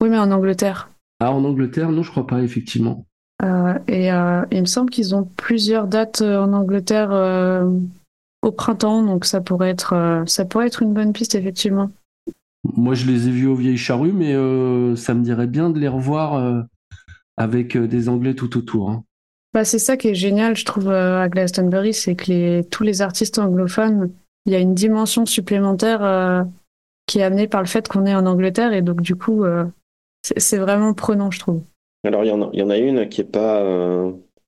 Oui, mais en Angleterre. Ah, en Angleterre, non, je crois pas, effectivement. Euh, et il me semble qu'ils ont plusieurs dates en Angleterre au printemps, donc ça pourrait être, ça pourrait être une bonne piste, effectivement. Moi, je les ai vus aux vieilles charrues, mais euh, ça me dirait bien de les revoir euh, avec euh, des Anglais tout autour. Hein. Bah, c'est ça qui est génial, je trouve, à Glastonbury, c'est que les, tous les artistes anglophones, il y a une dimension supplémentaire qui est amenée par le fait qu'on est en Angleterre, et donc du coup, c'est vraiment prenant, je trouve. Alors, il y, en a, une qui n'est pas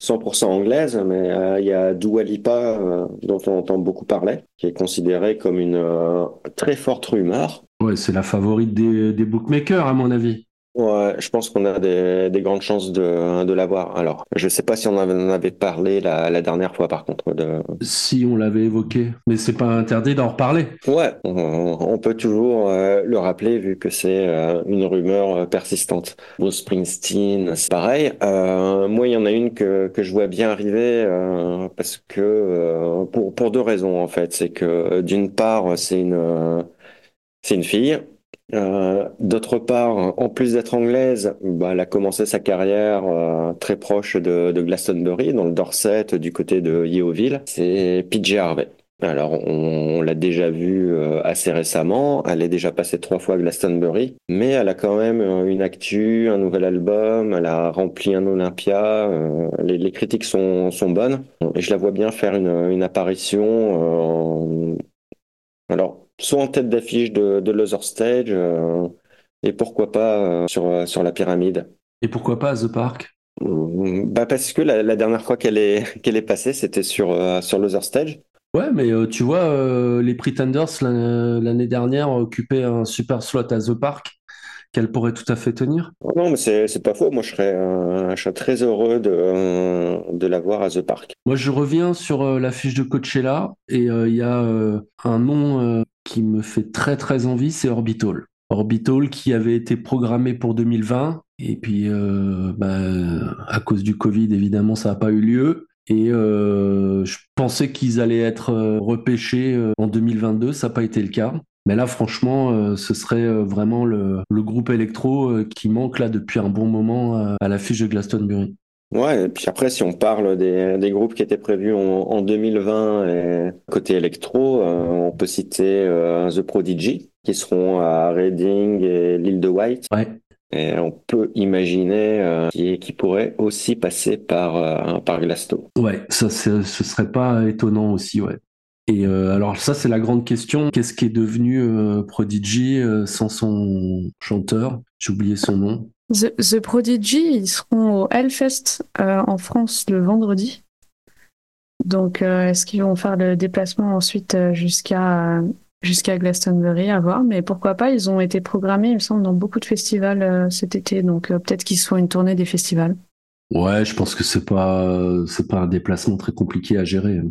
100% anglaise, mais il y a Dua Lipa, dont on entend beaucoup parler, qui est considérée comme une très forte rumeur. Ouais, c'est la favorite des bookmakers, à mon avis. Ouais, je pense qu'on a des, des, grandes chances de, de l'avoir. Alors, je ne sais pas si on en avait parlé la, la dernière fois, par contre. De... Si on l'avait évoqué, mais c'est pas interdit d'en reparler. Ouais, on, peut toujours euh, le rappeler vu que c'est euh, une rumeur euh, persistante. Bruce Springsteen, c'est pareil. moi, il y en a une que, que je vois bien arriver parce que pour, pour deux raisons en fait. C'est que d'une part, c'est une c'est une fille. Euh, d'autre part, en plus d'être anglaise, bah, elle a commencé sa carrière euh, très proche de, Glastonbury, dans le Dorset, du côté de Yeovil. C'est PJ Harvey. Alors, on, l'a déjà vu euh, assez récemment. Elle est déjà passée trois fois à Glastonbury, mais elle a quand même une actu, un nouvel album. Elle a rempli un Olympia. Les, critiques sont, bonnes, et je la vois bien faire une, une apparition. alors, soit en tête d'affiche de, de Loser Stage, euh, et pourquoi pas euh, sur, euh, sur la pyramide. Et pourquoi pas à The Park? Mmh, bah Parce que la, dernière fois qu'elle est, qu'elle est passée, c'était sur, sur Loser Stage. Ouais, mais tu vois, les Pretenders l'année dernière occupaient un super slot à The Park qu'elle pourrait tout à fait tenir. Non, mais c'est pas faux. Moi, je serais, je très heureux de, de la voir à The Park. Moi, je reviens sur la fiche de Coachella et il y a un nom qui me fait très très envie, c'est Orbital. Orbital qui avait été programmé pour 2020 et puis euh, bah, à cause du Covid évidemment ça n'a pas eu lieu et euh, je pensais qu'ils allaient être euh, repêchés en 2022, ça n'a pas été le cas. Mais là, franchement, ce serait vraiment le, groupe électro qui manque là depuis un bon moment à l'affiche de Glastonbury. Ouais, et puis après, si on parle des, des groupes qui étaient prévus en, en 2020 et côté électro, euh, on peut citer euh, The Prodigy, qui seront à Reading et l'île de White. Ouais. Et on peut imaginer euh, qui, qui pourrait aussi passer par, par Glasto. Ouais, ça, ce serait pas étonnant aussi, ouais. Et alors ça, c'est la grande question. Qu'est-ce qui est devenu Prodigy sans son chanteur? J'ai oublié son nom. The, Prodigy, ils seront au Hellfest euh, en France le vendredi. Donc, euh, est-ce qu'ils vont faire le déplacement ensuite euh, jusqu'à jusqu'à Glastonbury à voir? Mais pourquoi pas Ils ont été programmés, il me semble, dans beaucoup de festivals cet été. Donc, peut-être qu'ils se font une tournée des festivals. Ouais, je pense que c'est pas c'est pas un déplacement très compliqué à gérer.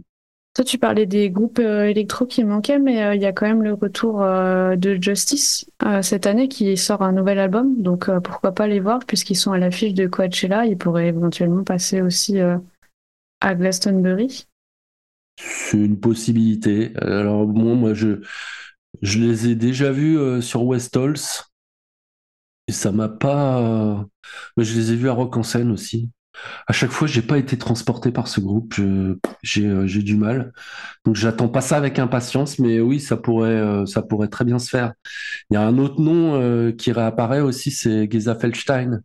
Toi, tu parlais des groupes euh, électro qui manquaient, mais euh, il y a quand même le retour euh, de Justice cette année qui sort un nouvel album. Donc pourquoi pas les voir puisqu'ils sont à l'affiche de Coachella. Ils pourraient éventuellement passer aussi à Glastonbury. C'est une possibilité. Alors bon, moi je je les ai déjà vus sur West Halls. Et ça m'a pas. Je les ai vus à Rock en scène aussi à chaque fois, j'ai pas été transporté par ce groupe. Euh, j'ai du mal. Donc, j'attends pas ça avec impatience, mais oui, ça pourrait, euh, ça pourrait très bien se faire. Il y a un autre nom euh, qui réapparaît aussi, c'est Geza Feldstein.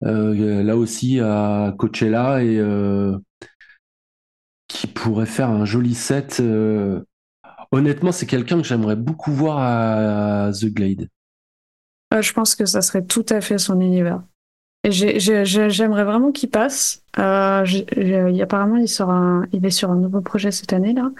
là aussi à Coachella et qui pourrait faire un joli set. Honnêtement, c'est quelqu'un que j'aimerais beaucoup voir à The Glade. je pense que ça serait tout à fait son univers. J'aimerais vraiment qu'il passe. Euh, j'ai- apparemment, il, est sur un nouveau projet cette année-là.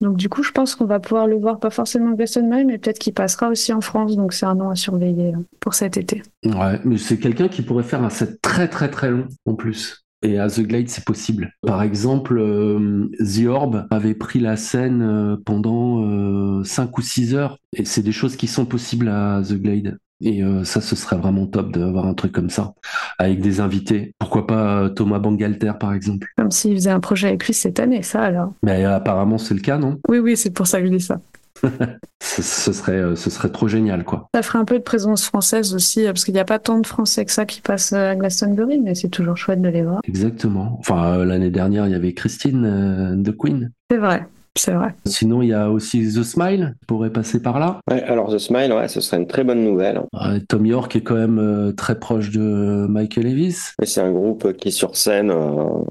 Donc, du coup, je pense qu'on va pouvoir le voir, pas forcément à Glastonbury, mais peut-être qu'il passera aussi en France. Donc, c'est un nom à surveiller euh, pour cet été. Ouais, mais c'est quelqu'un qui pourrait faire un set très très très long en plus. Et à The Glade, c'est possible. Par exemple, euh, The Orb avait pris la scène euh, pendant 5 ou 6 heures. Et c'est des choses qui sont possibles à The Glade. Et euh, ça, ce serait vraiment top d'avoir un truc comme ça, avec des invités. Pourquoi pas euh, Thomas Bangalter, par exemple Comme s'il faisait un projet avec lui cette année, ça alors. Mais euh, apparemment, c'est le cas, non? Oui, oui, c'est pour ça que je dis ça. ce, ce serait, ce serait trop génial, quoi. Ça ferait un peu de présence française aussi, parce qu'il n'y a pas tant de Français que ça qui passent à Glastonbury, mais c'est toujours chouette de les voir. Exactement. Enfin, l'année dernière, il y avait Christine de Queen. C'est vrai, c'est vrai. Sinon, il y a aussi The Smile, qui pourrait passer par là. Ouais, alors The Smile, ouais, ce serait une très bonne nouvelle. Euh, Tom York est quand même euh, très proche de Michael Elvis. C'est un groupe qui sur scène euh,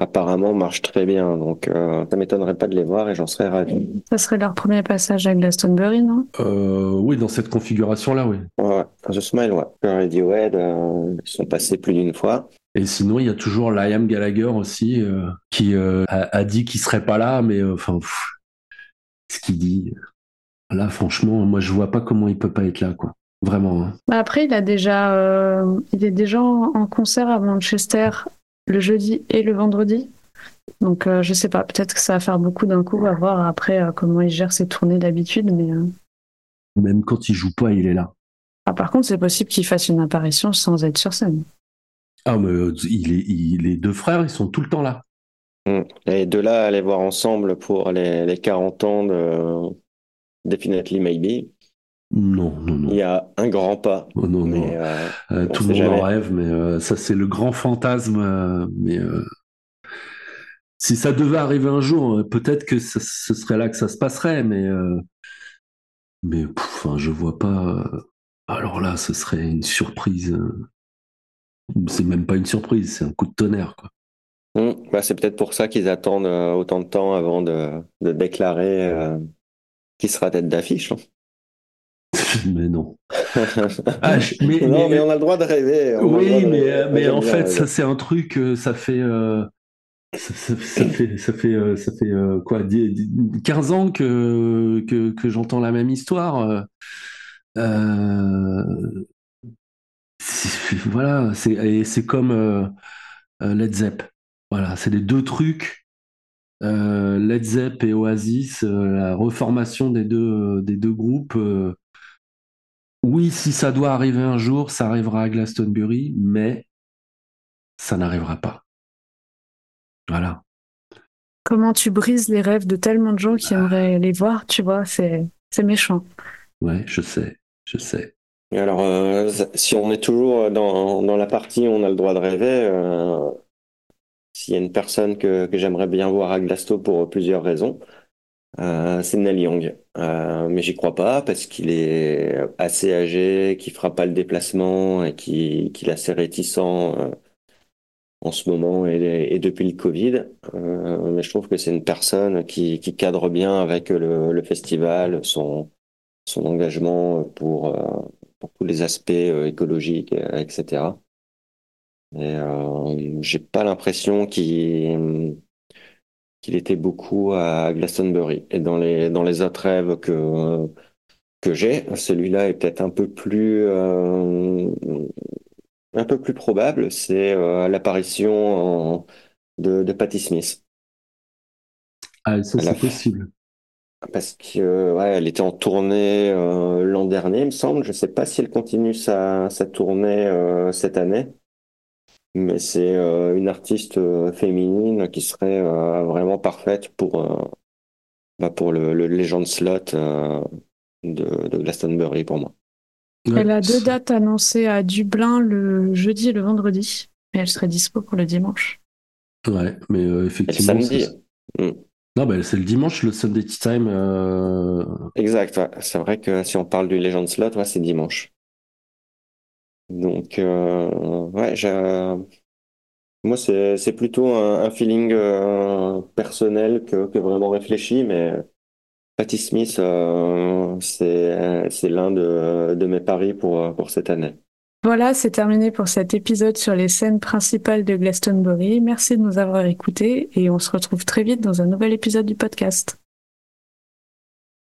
apparemment marche très bien, donc euh, ça m'étonnerait pas de les voir et j'en serais ravi. Ça serait leur premier passage à Glastonbury, non? Euh, oui, dans cette configuration-là, oui. Ouais. The Smile, ouais. Radiohead, euh, ils sont passés plus d'une fois. Et sinon, il y a toujours Liam Gallagher aussi, euh, qui euh, a, a dit qu'il serait pas là, mais euh, enfin, ce qu'il dit, là, franchement, moi, je vois pas comment il peut pas être là, quoi. Vraiment. hein. Bah Après, il a déjà, il est déjà en concert à Manchester le jeudi et le vendredi. Donc, je sais pas, peut-être que ça va faire beaucoup d'un coup, à voir après comment il gère ses tournées d'habitude. Mais Même quand il joue pas, il est là. ah, par contre, c'est possible qu'il fasse une apparition sans être sur scène. Ah, mais euh, il est, il- les deux frères, ils sont tout le temps là. Mm. Et de là les voir ensemble pour les, les 40 ans de Definitely Maybe, Non, non, non. il y a un grand pas. Oh, non, non. Euh, Euh, tout le monde en rêve, mais euh, ça, c'est le grand fantasme. mais si ça devait arriver un jour, peut-être que ce, ce serait là que ça se passerait, mais mais pff, enfin, je vois pas. alors là, ce serait une surprise. C'est même pas une surprise, c'est un coup de tonnerre, quoi. mm, bah, c'est peut-être pour ça qu'ils attendent euh, autant de temps avant de, de déclarer euh, qui sera tête d'affiche. hein. mais non. Ah, je- mais- non, mais- mais on a le droit de rêver. Oui, de mais, euh, mais en fait, ça c'est un truc, euh, ça fait, euh, ça, ça- ça fait, ça fait, ça fait quoi, dix- dix- 15 ans que, que, que j'entends la même histoire. euh, voilà, c'est, comme euh, euh, Led Zepp. Voilà, c'est les deux trucs. euh, Led Zepp et Oasis, euh, la reformation des deux, des deux groupes. oui, si ça doit arriver un jour, ça arrivera à Glastonbury, mais ça n'arrivera pas. Voilà. Comment tu brises les rêves de tellement de gens qui aimeraient les voir, tu vois, c'est c'est méchant. Ouais, je sais, je sais. Alors, euh, si on est toujours dans, dans la partie où on a le droit de rêver, euh, s'il y a une personne que, que j'aimerais bien voir à Glasto pour plusieurs raisons, euh, c'est Neil Young. Euh, mais j'y crois pas parce qu'il est assez âgé, qu'il fera pas le déplacement et qu'il est assez réticent euh, en ce moment et, et depuis le Covid. Euh, mais je trouve que c'est une personne qui, qui cadre bien avec le, le festival, son, son engagement pour, pour tous les aspects euh, écologiques, euh, etc. Et euh, j'ai pas l'impression qu'il qu'il était beaucoup à Glastonbury. Et dans les dans les autres rêves que que j'ai, celui-là est peut-être un peu plus euh, un peu plus probable, c'est euh, l'apparition de, de Patti Smith. Ah, ça, c'est possible. Parce que ouais, elle était en tournée euh, l'an dernier, il me semble. Je sais pas si elle continue sa, sa tournée euh, cette année, mais c'est euh, une artiste euh, féminine qui serait euh, vraiment parfaite pour euh, bah, pour le, le Legend Slot euh, de, de Glastonbury pour moi. Ouais, Elle a deux dates annoncées à Dublin le jeudi et le vendredi, mais elle serait dispo pour le dimanche. Ouais, mais euh, Et le effectivement. samedi, c'est- Mm. Non, bah, c'est le dimanche, le Sunday Time. euh, exact. ouais. C'est vrai que si on parle du Legend Slot, c'est dimanche. Donc euh, ouais, j'ai Moi, c'est plutôt un, feeling euh, personnel que, que vraiment réfléchi, mais Patti Smith, euh, c'est c'est l'un de, de mes paris pour, pour cette année. Voilà, c'est terminé pour cet épisode sur les scènes principales de Glastonbury. Merci de nous avoir écoutés et on se retrouve très vite dans un nouvel épisode du podcast.